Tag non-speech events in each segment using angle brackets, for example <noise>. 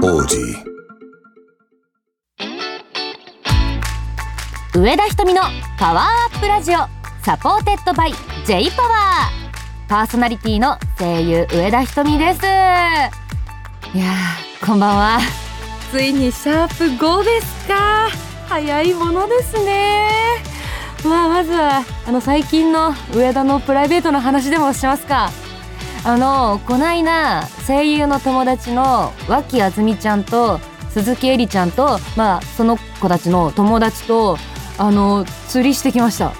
王子。上田ひとみのパワーアップラジオ。サポーテッドバイ J パワーパーソナリティの声優上田ひとみです。いやーこんばんは。ついにシャープ5ですか。早いものですね。まあまずはあの最近の上田のプライベートの話でもしますかあのこないだ声優の友達の脇あずみちゃんと鈴木えりちゃんとまあその子たちの友達とあの釣りしてきました。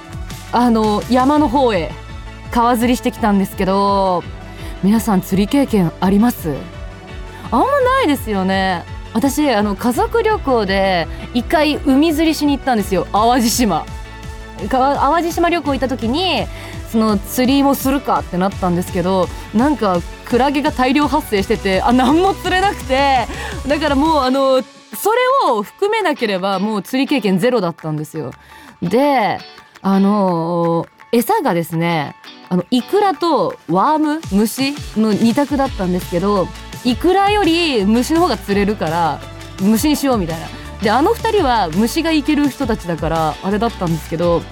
あの山の方へ川釣りしてきたんですけど皆さん釣り経験あります？あんまないですよね。私あの家族旅行で一回海釣りしに行ったんですよ。淡路島。淡路島旅行行った時にその釣りもするかってなったんですけどなんかクラゲが大量発生しててあ何も釣れなくてだからもうあのそれを含めなければもう釣り経験ゼロだったんですよ。であの餌がですねあのイクラとワーム虫の2択だったんですけどイクラより虫の方が釣れるから虫にしようみたいな。であの2人は虫がいける人たちだからあれだったんですけど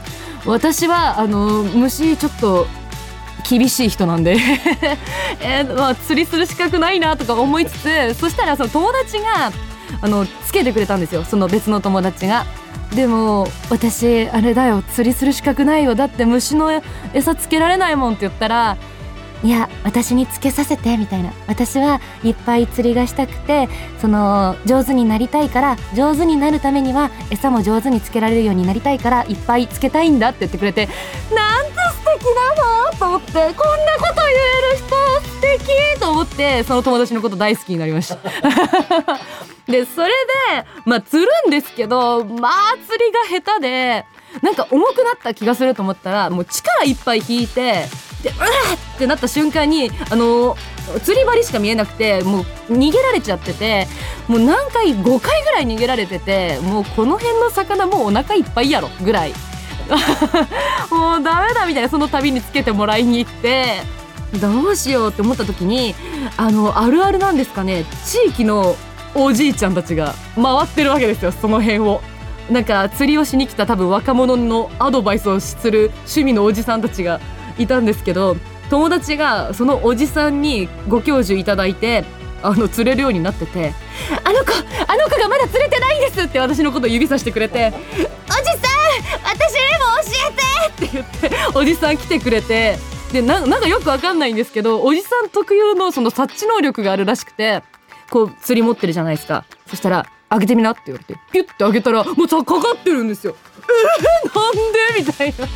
私はあの虫ちょっと厳しい人なんで。<laughs> えー、まあ、釣りする資格ないなとか思いつつそしたらその友達があのつけてくれたんですよ。その別の友達が。でも私あれだよ釣りする資格ないよ。だって虫の餌つけられないもんって言ったらいや私につけさせてみたいな。私はいっぱい釣りがしたくてその上手になりたいから上手になるためには餌も上手につけられるようになりたいからいっぱいつけたいんだって言ってくれてなんて素敵なのと思ってこんなこと言える人素敵と思ってその友達のこと大好きになりました。<laughs> でそれでまあ釣るんですけどまあ釣りが下手でなんか重くなった気がすると思ったらもう力いっぱい引いてでうわってなった瞬間にあの釣り針しか見えなくてもう逃げられちゃっててもう何回5回ぐらい逃げられててもうこの辺の魚もうお腹いっぱいやろぐらい <laughs> もうダメだみたいなその度につけてもらいに行ってどうしようって思った時にあのあるあるなんですかね地域のおじいちゃんたちが回ってるわけですよその辺を。なんか釣りをしに来た多分若者のアドバイスをする趣味のおじさんたちがいたんですけど友達がそのおじさんにご教授いただいてあの釣れるようになってて「あの子あの子がまだ釣れてないんです」って私のことを指さしてくれて「おじさん私にも教えて!」って言っておじさん来てくれてでなんかよくわかんないんですけどおじさん特有のその察知能力があるらしくてこう釣り持ってるじゃないですかそしたら「開けてみな」って言われてピュッて開けたらもうさかかってるんですよ。えー、なんで？みたいな。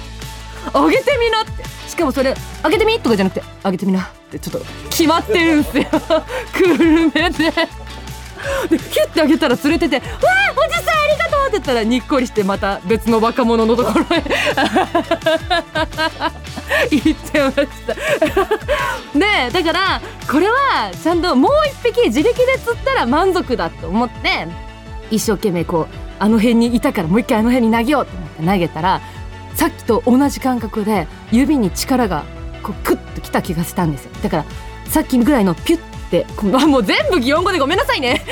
開けてみなってしかもそれ開けてみ？とかじゃなくて開けてみなってちょっと決まってるんですよクールめで。でキュッて開けたら連れてて「わあおじさんありがとう!」って言ったらにっこりしてまた別の若者のところへ <laughs> 行ってました <laughs> でだからこれはちゃんともう一匹自力で釣ったら満足だと思って一生懸命こうあの辺にいたからもう一回あの辺に投げようと思って投げたらさっきと同じ感覚で指に力がこうクッときた気がしたんですよ。だからさっきぐらいのピュッてもう全部擬音語でごめんなさいね。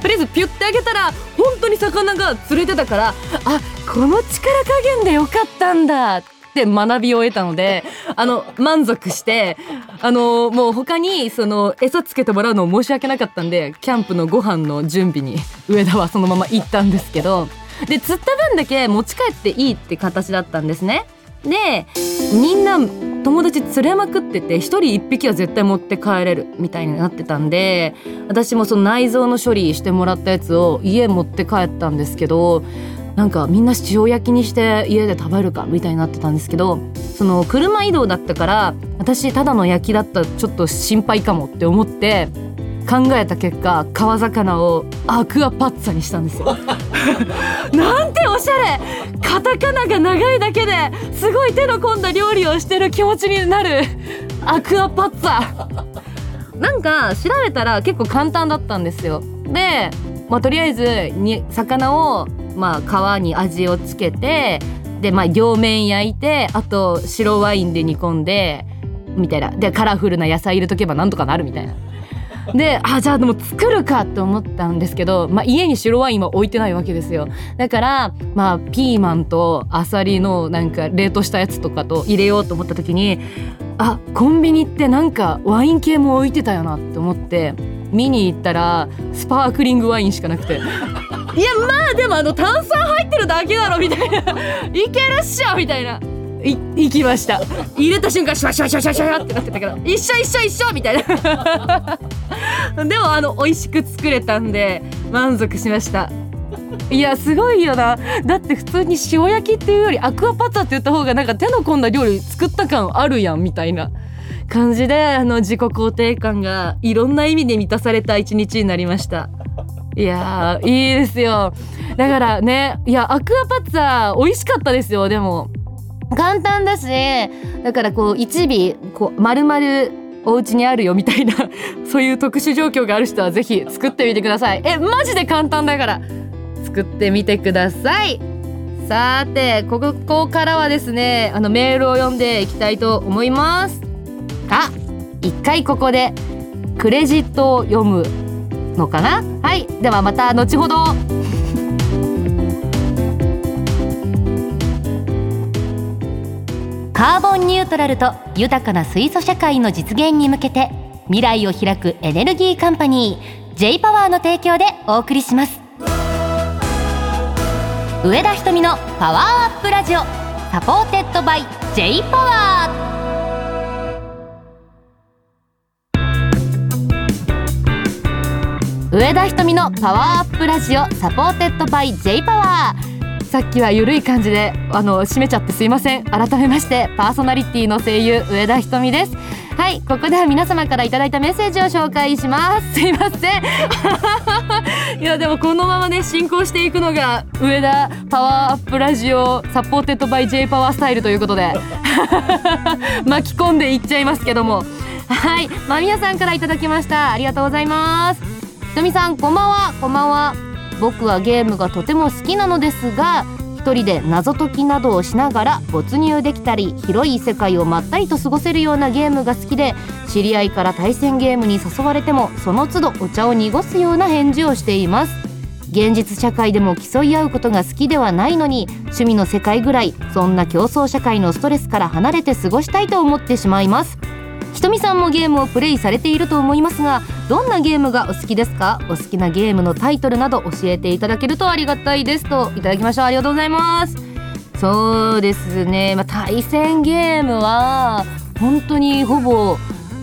とりあえずピュッてあげたら本当に魚が釣れてたからあこの力加減でよかったんだって学びを得たので <laughs> あの満足してあのもう他にその餌つけてもらうの申し訳なかったんでキャンプのご飯の準備に上田はそのまま行ったんですけどで釣った分だけ持ち帰っていいって形だったんですね。でみんな友達釣れまくってて1人1匹は絶対持って帰れるみたいになってたんで私もその内臓の処理してもらったやつを家持って帰ったんですけどなんかみんな塩焼きにして家で食べるかみたいになってたんですけどその車移動だったから私ただの焼きだったらちょっと心配かもって思って考えた結果川魚をアクアパッツァにしたんですよ。<laughs> なんておしゃれ。カタカナが長いだけですごい手の込んだ料理をしてる気持ちになる。アクアパッツァ。なんか調べたら結構簡単だったんですよ。で、まあ、とりあえずに魚をまあ皮に味をつけてでまあ両面焼いてあと白ワインで煮込んでみたいな。でカラフルな野菜入れとけばなんとかなるみたいなであじゃあでも作るかって思ったんですけど、まあ、家に白ワインは置いてないわけですよ。だからまあピーマンとアサリのなんか冷凍したやつとかと入れようと思った時にあコンビニってなんかワイン系も置いてたよなって思って見に行ったらスパークリングワインしかなくて。<laughs> いやまあでもあの炭酸入ってるだけだろみたいな。いけるっしょみたいない行きました。入れた瞬間シュワシュワシュワシュワシュワってなってたけど一緒一緒一緒みたいな。<laughs> でもあの美味しく作れたんで満足しました。いやすごいよな。だって普通に塩焼きっていうよりアクアパッツァって言った方がなんか手の込んだ料理作った感あるやんみたいな。感じであの自己肯定感がいろんな意味で満たされた一日になりました。いやいいですよ。だからねいやアクアパッツァ美味しかったですよでも。簡単だしだからこう一尾こう丸々お家にあるよみたいな <laughs> そういう特殊状況がある人はぜひ作ってみてください。えマジで簡単だから。作ってみてください。さてここからはですねあのメールを読んでいきたいと思います。あ一回ここでクレジットを読むのかな？はい。ではまた後ほど。カーボンニュートラルと豊かな水素社会の実現に向けて未来を開くエネルギーカンパニー J パワーの提供でお送りします。上田瞳のパワーアップラジオ supported by J-POWER。上田瞳のパワーアップラジオ supported by J-POWER。さっきはゆるい感じであの締めちゃってすいません。改めましてパーソナリティの声優上田ひとみです。はいここでは皆様からいただいたメッセージを紹介します。すいません。<laughs> いやでもこのままね進行していくのが上田パワーアップラジオサポーテッドバイ J パワースタイルということで <laughs> 巻き込んでいっちゃいますけども。はいまみやさんからいただきました。ありがとうございます。ひとみさんこんばんは。こんばんは。僕はゲームがとても好きなのですが一人で謎解きなどをしながら没入できたり広い世界をまったりと過ごせるようなゲームが好きで知り合いから対戦ゲームに誘われてもその都度お茶を濁すような返事をしています。現実社会でも競い合うことが好きではないのに趣味の世界ぐらいそんな競争社会のストレスから離れて過ごしたいと思ってしまいます。ひとみさんもゲームをプレイされていると思いますがどんなゲームがお好きですか？お好きなゲームのタイトルなど教えていただけるとありがたいですといただきましたありがとうございます。そうですね、まあ、対戦ゲームは本当にほぼ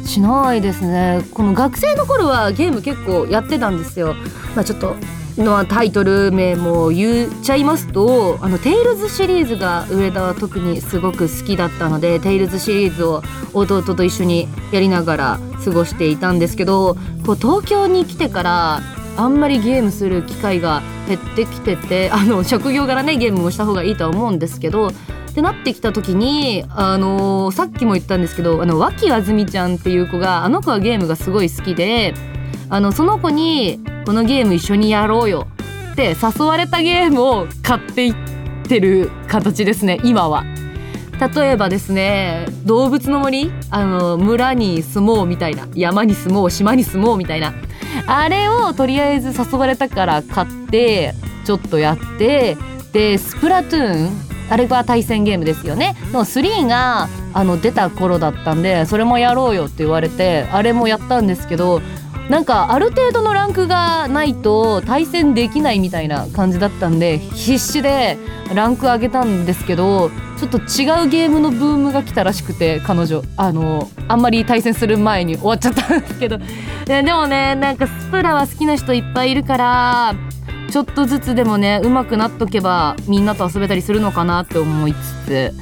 しないですね。この学生の頃はゲーム結構やってたんですよ。まあちょっとのタイトル名も言っちゃいますと「あのテイルズ」シリーズが上田は特にすごく好きだったので「テイルズ」シリーズを弟と一緒にやりながら過ごしていたんですけどこう東京に来てからあんまりゲームする機会が減ってきててあの職業柄ねゲームもした方がいいとは思うんですけどってなってきた時に、あのー、さっきも言ったんですけどあの脇あずみちゃんっていう子があの子はゲームがすごい好きであのその子にこのゲーム一緒にやろうよ。って誘われたゲームを買っていってる形ですね今は。例えばですね動物の森？あの村に住もうみたいな。山に住もう島に住もうみたいな。あれをとりあえず誘われたから買ってちょっとやってでスプラトゥーン？あれは対戦ゲームですよね。の3があの出た頃だったんでそれもやろうよって言われてあれもやったんですけどなんかある程度のランクがないと対戦できないみたいな感じだったんで必死でランク上げたんですけどちょっと違うゲームのブームが来たらしくて彼女。あのあんまり対戦する前に終わっちゃったんですけど。でもねなんかスプラは好きな人いっぱいいるからちょっとずつでもね上手くなっとけばみんなと遊べたりするのかなって思いつつ。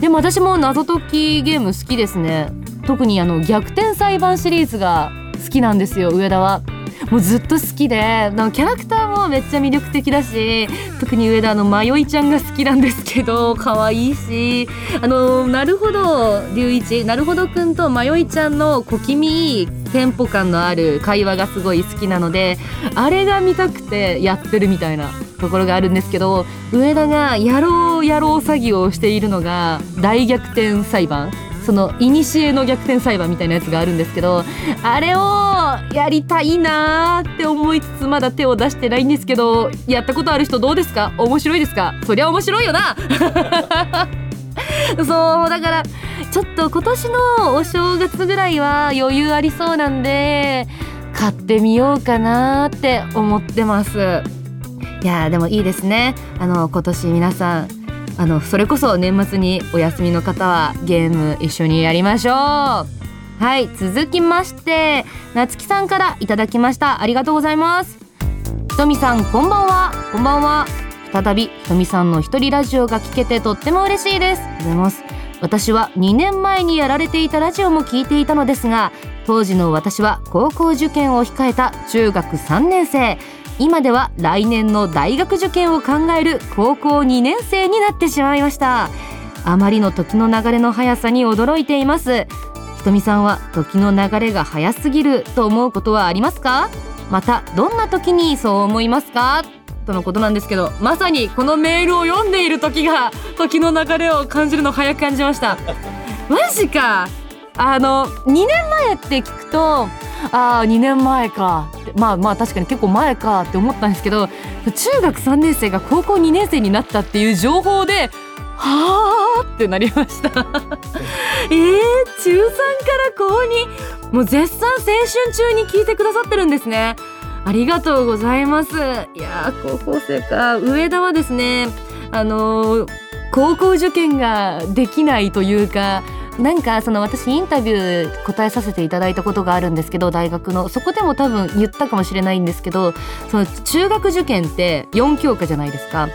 でも私も謎解きゲーム好きですね。特にあの逆転裁判シリーズが好きなんですよ上田は。もうずっと好きでキャラクターもめっちゃ魅力的だし特に上田の迷いちゃんが好きなんですけど可愛いしあのなるほど龍一なるほどくんと迷いちゃんの小気味いいテンポ感のある会話がすごい好きなのであれが見たくてやってるみたいなところがあるんですけど上田がやろうやろう詐欺をしているのが大逆転裁判その古の逆転裁判みたいなやつがあるんですけどあれをやりたいなーって思いつつまだ手を出してないんですけどやったことある人どうですか？面白いですか？そりゃ面白いよな！<laughs> そうだからちょっと今年のお正月ぐらいは余裕ありそうなんで買ってみようかなって思ってます。いやでもいいですね。あの今年皆さんあのそれこそ年末にお休みの方はゲーム一緒にやりましょう。はい続きまして夏木さんからいただきました。ありがとうございます。ひとみさんこんばんは。こんばんは。再びひとみさんの一人ラジオが聞けてとっても嬉しいです。ありがとうございます。私は2年前にやられていたラジオも聞いていたのですが当時の私は高校受験を控えた中学3年生。今では来年の大学受験を考える高校2年生になってしまいました。あまりの時の流れの速さに驚いています。ひとみさんは時の流れが速すぎると思うことはありますか？またどんな時にそう思いますか？とのことなんですけどまさにこのメールを読んでいる時が時の流れを感じるの早く感じました。マジか。あの2年前って聞くとああ2年前かまあまあ確かに結構前かって思ったんですけど中学3年生が高校2年生になったっていう情報ではあってなりました。えー、中3から高2もう絶賛青春中に聞いてくださってるんですね。ありがとうございます。いや高校生か。上田はですねあのー、高校受験ができないというかなんかその私インタビュー答えさせていただいたことがあるんですけど大学のそこでも多分言ったかもしれないんですけどその中学受験って4教科じゃないですか。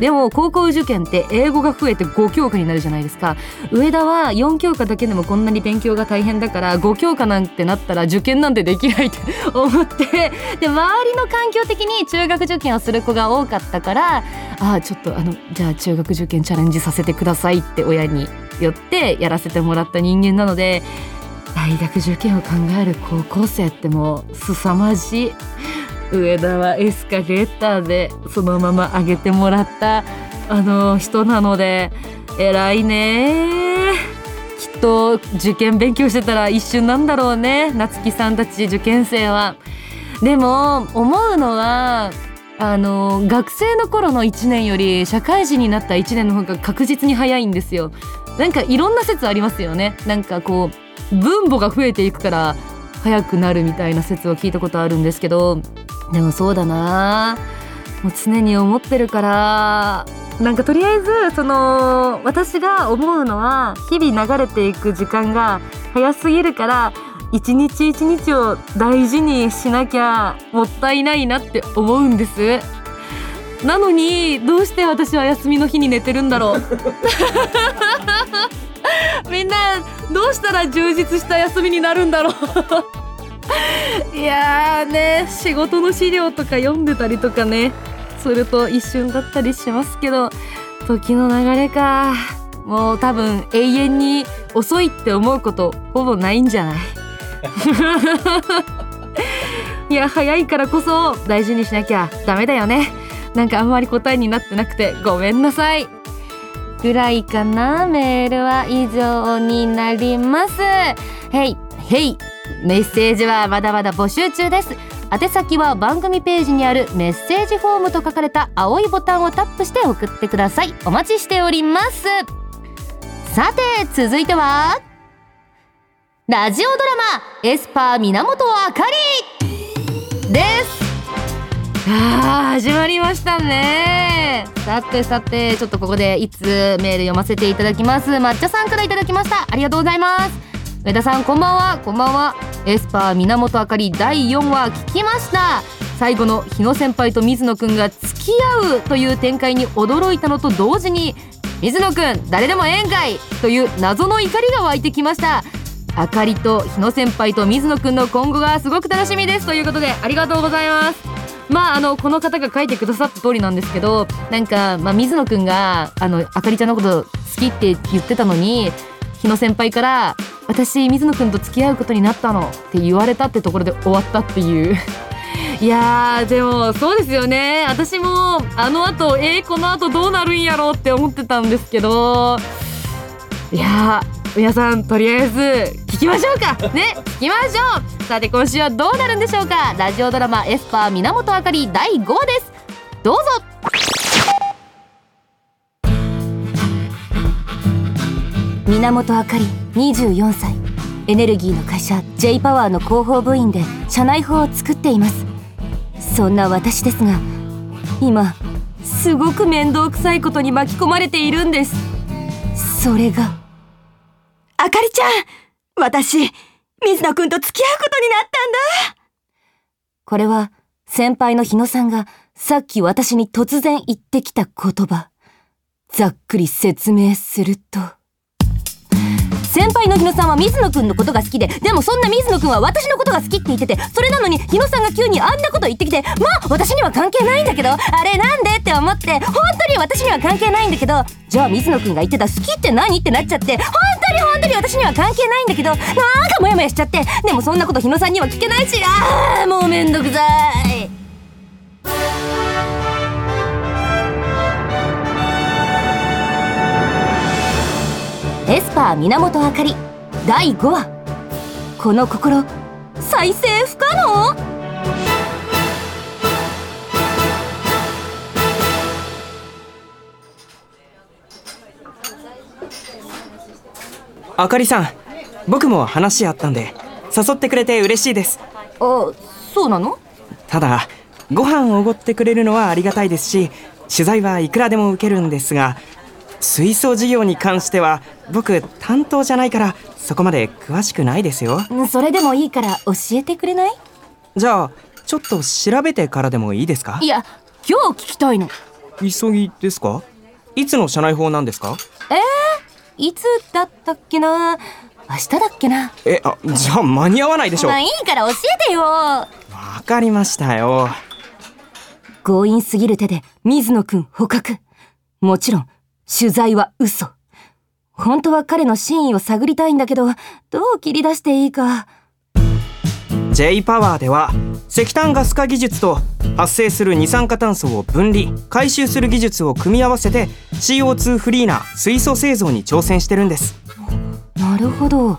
でも高校受験って英語が増えて5教科になるじゃないですか上田は4教科だけでもこんなに勉強が大変だから5教科なんてなったら受験なんてできないって <laughs> 思ってで周りの環境的に中学受験をする子が多かったからああちょっとあのじゃあ中学受験チャレンジさせてくださいって親に言ってやらせてもらった人間なので大学受験を考える高校生ってもう凄まじい上田はエスカレーターでそのまま上げてもらったあの人なので偉いねきっと受験勉強してたら一瞬なんだろうね夏木さんたち受験生は。でも思うのはあの学生の頃の1年より社会人になった1年の方が確実に早いんですよ。なんかいろんな説ありますよね。なんかこう分母が増えていくから早くなるみたいな説を聞いたことあるんですけど。でもそうだな。もう常に思ってるから。なんかとりあえずその私が思うのは日々流れていく時間が早すぎるから一日一日を大事にしなきゃもったいないなって思うんです。なのにどうして私は休みの日に寝てるんだろう？<laughs> みんなどうしたら充実した休みになるんだろう？<laughs> いやね仕事の資料とか読んでたりとかねすると一瞬だったりしますけど時の流れか。もう多分永遠に遅いって思うことほぼないんじゃない？<laughs> いや早いからこそ大事にしなきゃダメだよね。なんかあんまり答えになってなくてごめんなさい。ぐらいかなメールは以上になります。へいへいメッセージはまだまだ募集中です。宛先は番組ページにあるメッセージフォームと書かれた青いボタンをタップして送ってください。お待ちしております。さて続いてはラジオドラマエスパー源あかりです。あー始まりましたね。さてさてちょっとここでいつメール読ませていただきます。抹茶さんからいただきました。ありがとうございます。上田さんこんばんは。こんばんは。エスパー源あかり第4話聞きました。最後の日野先輩と水野くんが付き合うという展開に驚いたのと同時に水野くん誰でもええんかい！という謎の怒りが湧いてきました。あかりと日野先輩と水野くんの今後がすごく楽しみです。ということでありがとうございます。まああのこの方が書いてくださった通りなんですけどなんか、まあ、水野くんがあのあかりちゃんのこと好きって言ってたのに日野先輩から私水野くんと付き合うことになったのって言われたってところで終わったっていう。いやでもそうですよね。私もあのあとえー、このあとどうなるんやろうって思ってたんですけど。いや皆さんとりあえず聞きましょうか。ね聞きましょう。さて今週はどうなるんでしょうか。ラジオドラマエスパー源あかり第5話です。どうぞ。源あかり24歳エネルギーの会社 J パワーの広報部員で社内法を作っています。そんな私ですが今すごく面倒くさいことに巻き込まれているんです。それがあかりちゃん私水野くんと付き合うことになったんだ。これは先輩の日野さんがさっき私に突然言ってきた言葉。ざっくり説明すると。先輩の日野さんは水野くんのことが好きででもそんな水野くんは私のことが好きって言っててそれなのに日野さんが急にあんなこと言ってきてまあ私には関係ないんだけどあれなんでって思って本当に私には関係ないんだけどじゃあ水野くんが言ってた好きって何ってなっちゃって本当に本当に私には関係ないんだけどなんかモヤモヤしちゃってでもそんなこと日野さんには聞けないしああもうめんどくさい。エスパー源あかり第5話。この心再生不可能？あかりさん僕も話あったんで誘ってくれて嬉しいです。あそうなの？ただご飯をおごってくれるのはありがたいですし取材はいくらでも受けるんですが水素事業に関しては僕担当じゃないからそこまで詳しくないですよ。それでもいいから教えてくれない？じゃあちょっと調べてからでもいいですか？いや今日聞きたいの。急ぎですか？いつの社内法なんですか？えー、いつだったっけな？明日だっけな？えあじゃあ間に合わないでしょまあいいから教えてよ。わかりましたよ。強引すぎる手で水野くん捕獲。もちろん取材は嘘。本当は彼の真意を探りたいんだけどどう切り出していいか。J パワーでは石炭ガス化技術と発生する二酸化炭素を分離回収する技術を組み合わせて CO2 フリーな水素製造に挑戦してるんです。なるほど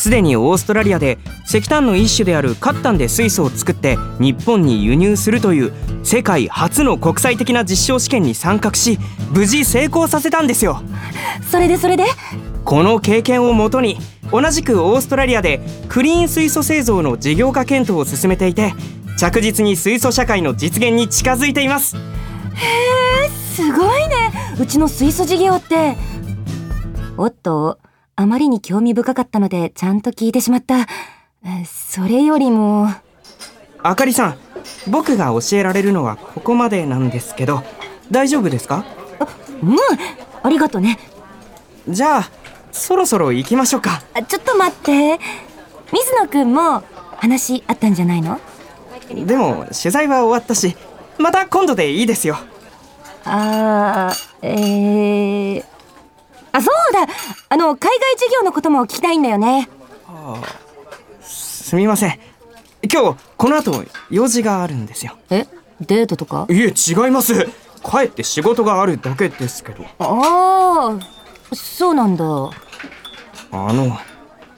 すでにオーストラリアで石炭の一種であるカッタンで水素を作って日本に輸入するという世界初の国際的な実証試験に参画し無事成功させたんですよ。それでそれで？この経験をもとに同じくオーストラリアでクリーン水素製造の事業化検討を進めていて着実に水素社会の実現に近づいています。へえすごいね。うちの水素事業っておっと？あまりに興味深かったのでちゃんと聞いてしまった。それよりも。あかりさん僕が教えられるのはここまでなんですけど大丈夫ですか？うんありがとね。じゃあそろそろ行きましょうか。ちょっと待って。水野くんも話あったんじゃないの？でも取材は終わったしまた今度でいいですよ。あーえー、あそうだ。あの海外事業のことも聞きたいんだよね。あすみません。今日この後用事があるんですよ。え？デートとか？いえ違います。帰って仕事があるだけですけど。ああそうなんだ。あの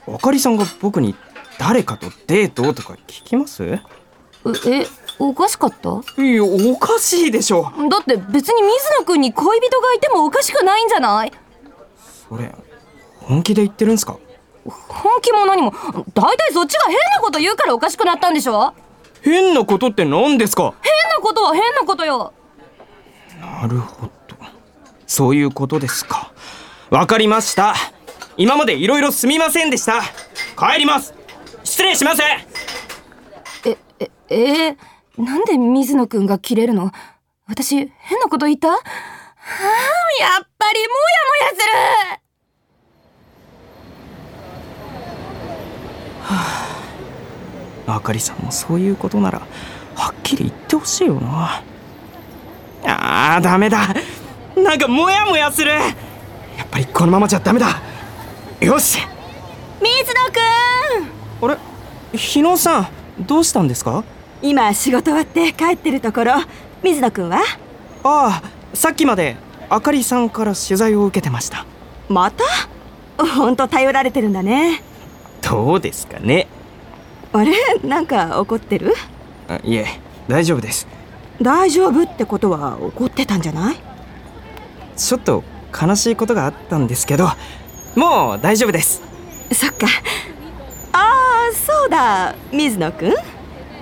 あかりさんが僕に誰かとデートとか聞きます？えおかしかった？いやおかしいでしょ。だって別に水野くんに恋人がいてもおかしくないんじゃない？それ本気で言ってるんすか？本気も何も大体そっちが変なこと言うからおかしくなったんでしょ？変なことって何ですか？変なことは変なことよ。なるほど。そういうことですか。わかりました。今までいろいろすみませんでした。帰ります。失礼します。えええー、なんで水野くんが切れるの？私変なこと言った？はあやっぱりモヤモヤするはあ。あかりさんもそういうことならはっきり言ってほしいよな。あーダメだ。なんかモヤモヤする。やっぱりこのままじゃダメだ。よし。水野くん。あれ？日野さんどうしたんですか？今仕事終わって帰ってるところ。水野くんは？ああさっきまであかりさんから取材を受けてました。また？ほんと頼られてるんだねどうですかね。あれ？なんか怒ってる？あいえ大丈夫です。大丈夫ってことは怒ってたんじゃない？ちょっと悲しいことがあったんですけどもう大丈夫です。そっか。ああそうだ。水野くん？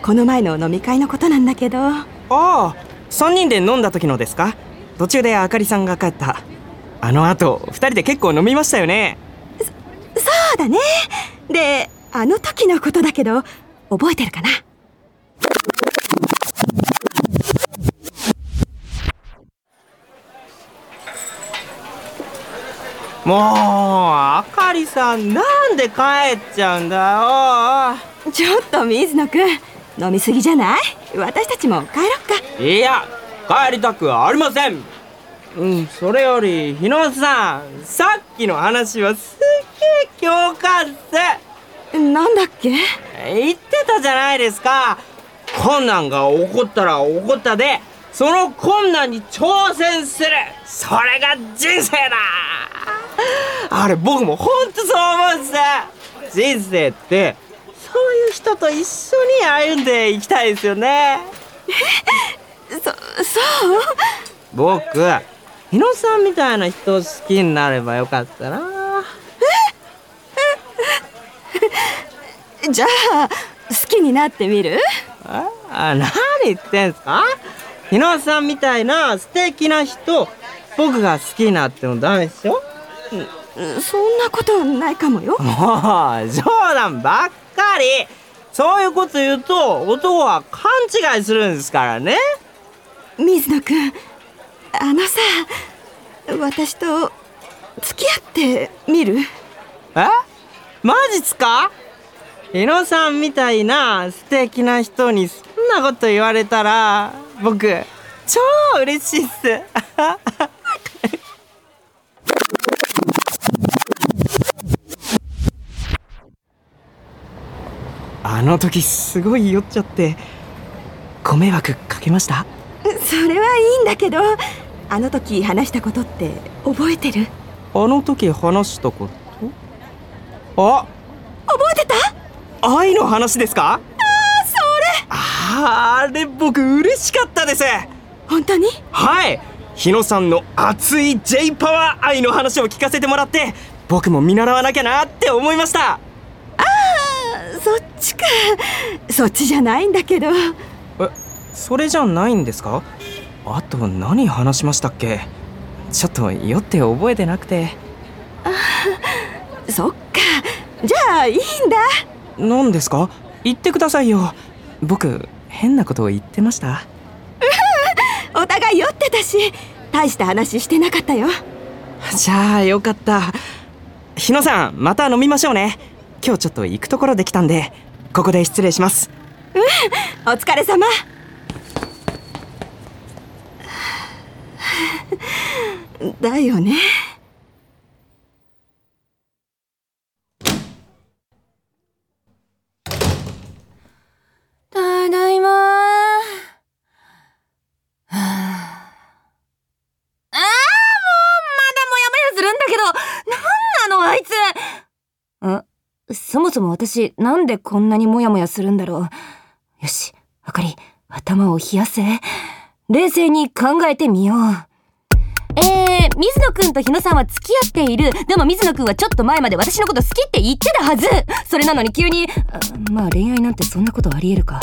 この前の飲み会のことなんだけど。ああ3人で飲んだ時のですか？途中であかりさんが帰った。あの後2人で結構飲みましたよねそうだね。であの時のことだけど覚えてるかな？もうあかりさんなんで帰っちゃうんだよ？ちょっと水野くん。飲みすぎじゃない？私たちも帰ろっか。いや帰りたくはありませんうんそれより日野さんさっきの話はすっげえ共感っなんだっけ？す言ってたじゃないですか。困難が起こったら起こったでその困難に挑戦する。それが人生だ。あれ僕もほんとそう思うんです。人生ってそういう人と一緒に歩んでいきたいですよね。そそう？僕日野さんみたいな人を好きになればよかったな。<laughs> じゃあ好きになってみる？ああ何言ってんすか？日野さんみたいな素敵な人僕が好きになってもダメでしょ？そんなことないかもよ。<laughs> もう冗談ばっかり。そういうこと言うと男は勘違いするんですからね。水野くんあのさ私と付き合ってみる？え？マジっすか？日野さんみたいな素敵な人にそんなこと言われたら僕超嬉しいっす。<laughs> あの時すごい酔っちゃってご迷惑かけました？それはいいんだけどあの時話したことって覚えてる？あの時話したこと？あ！覚えてた？愛の話ですか？それ！あーあれ僕嬉しかったです。本当に？はい。日野さんの熱い J パワー愛の話を聞かせてもらって僕も見習わなきゃなって思いました。そっちか。そっちじゃないんだけど。えそれじゃないんですか？あと何話しましたっけ？ちょっと酔って覚えてなくて。そっか。じゃあいいんだ。何ですか？言ってくださいよ。僕変なことを言ってました。お互い酔ってたし大した話してなかったよ。じゃあよかった。日野さんまた飲みましょうね。今日ちょっと行くところできたんでここで失礼します。お疲れ様 <laughs> だよねただいま。はあ、あーもう、まだもやもやするんだけど、なんなのあいつん？そもそも私、なんでこんなにもやもやするんだろう。よし、あかり、頭を冷やせ。冷静に考えてみよう。えー、水野くんと日野さんは付き合っている。でも水野くんはちょっと前まで私のこと好きって言ってたはずそれなのに急に、あまあ恋愛なんてそんなことありえるか。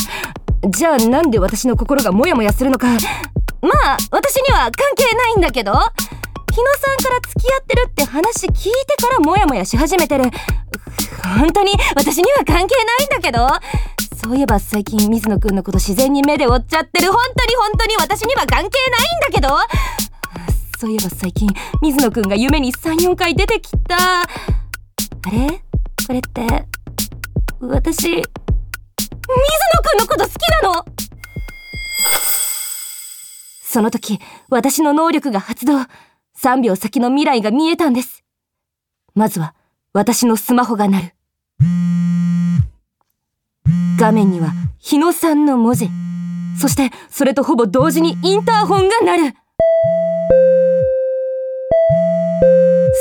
じゃあなんで私の心がモヤモヤするのか。まあ、私には関係ないんだけど。日野さんから付き合ってるって話聞いてからモヤモヤし始めてる。本当に私には関係ないんだけど。そういえば最近水野くんのこと自然に目で追っちゃってる。本当に本当に私には関係ないんだけど。そういえば最近水野くんが夢に34回出てきた。あれ？これって？私水野くんのこと好きなの？その時私の能力が発動。3秒先の未来が見えたんです。まずは私のスマホが鳴る。画面には日野さんの文字。そしてそれとほぼ同時にインターホンが鳴る。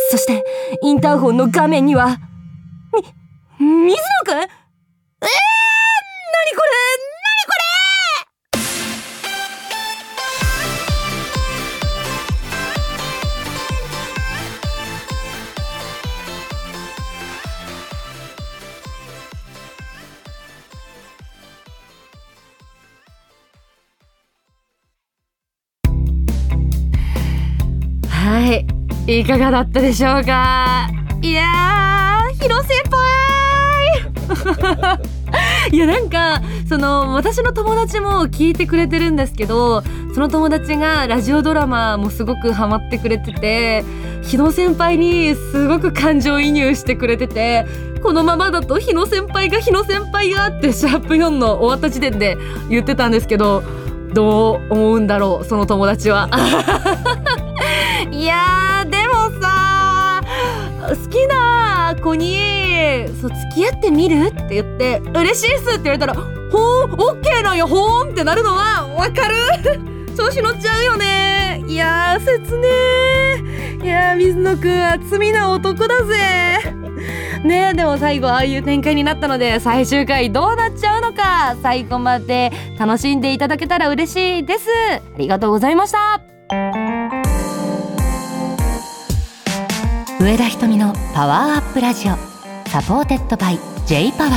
そしてインターホンの画面にはみ水野くん？えー、なにこれ？いかがだったでしょうか？いやー広先輩 <laughs> いやなんかその私の友達も聞いてくれてるんですけどその友達がラジオドラマもすごくハマってくれてて日野先輩にすごく感情移入してくれててこのままだと日野先輩が日野先輩がってシャープ4の終わった時点で言ってたんですけどどう思うんだろうその友達は。<laughs> いや好きな子にそう付き合ってみる？って言って嬉しいっすって言われたらほーオッケーなんやほーんってなるのはわかる。調子乗っちゃうよね。いやー切ねー。いやー水野くんは罪な男だぜ。ねでも最後ああいう展開になったので最終回どうなっちゃうのか最後まで楽しんでいただけたら嬉しいです。ありがとうございました。上田ひとみのパワーアップラジオ。 supported by J-POWER。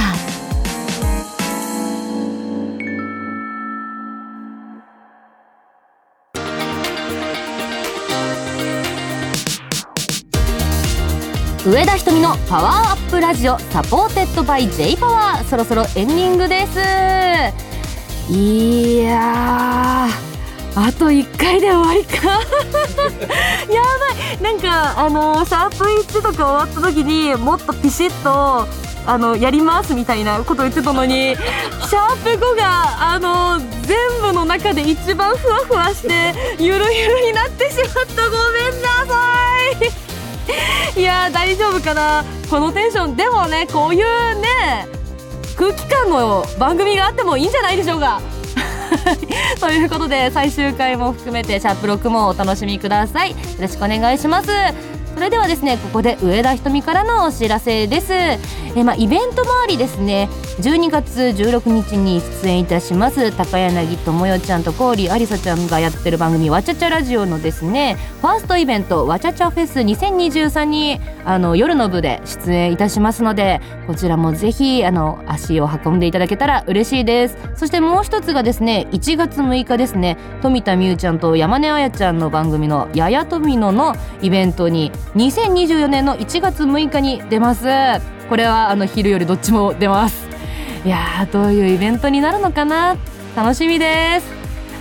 上田ひとみのパワーアップラジオ。 supported by J-POWER。そろそろエンディングです。いやあと1回で終わりか。<laughs> やばい。なんかあのシャープ1とか終わった時にもっとピシッとあのやりますみたいなこと言ってたのに <laughs> シャープ5があの全部の中で一番ふわふわしてゆるゆるになってしまった。ごめんなさい。<laughs> いやー大丈夫かな。このテンション。でもねこういうね空気感の番組があってもいいんじゃないでしょうか <laughs> ということで最終回も含めてシャープ6もお楽しみください。よろしくお願いします。それではですねここで上田ひとみからのお知らせです。えまあイベント周りですね。12月16日に出演いたします高柳智代ちゃんと郡ありさちゃんがやってる番組わちゃちゃラジオのですねファーストイベントわちゃちゃフェス2023にあの夜の部で出演いたしますのでこちらもぜひあの足を運んでいただけたら嬉しいです。そしてもう一つがですね1月6日ですね富田美優ちゃんと山根彩ちゃんの番組の「ややとみの」のイベントに2024年の1月6日に出ます。これはあの昼よりどっちも出ます。いやーどういうイベントになるのかな？楽しみです。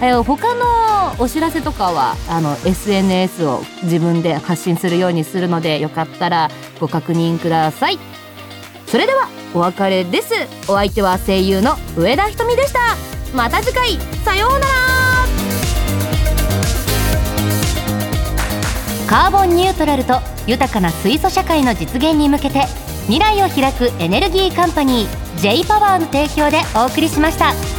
え他のお知らせとかはあの SNS を自分で発信するようにするのでよかったらご確認ください。それではお別れです。お相手は声優の上田ひとみでした。また次回。さようなら。カーボンニュートラルと豊かな水素社会の実現に向けて未来を開くエネルギーカンパニー J パワーの提供でお送りしました。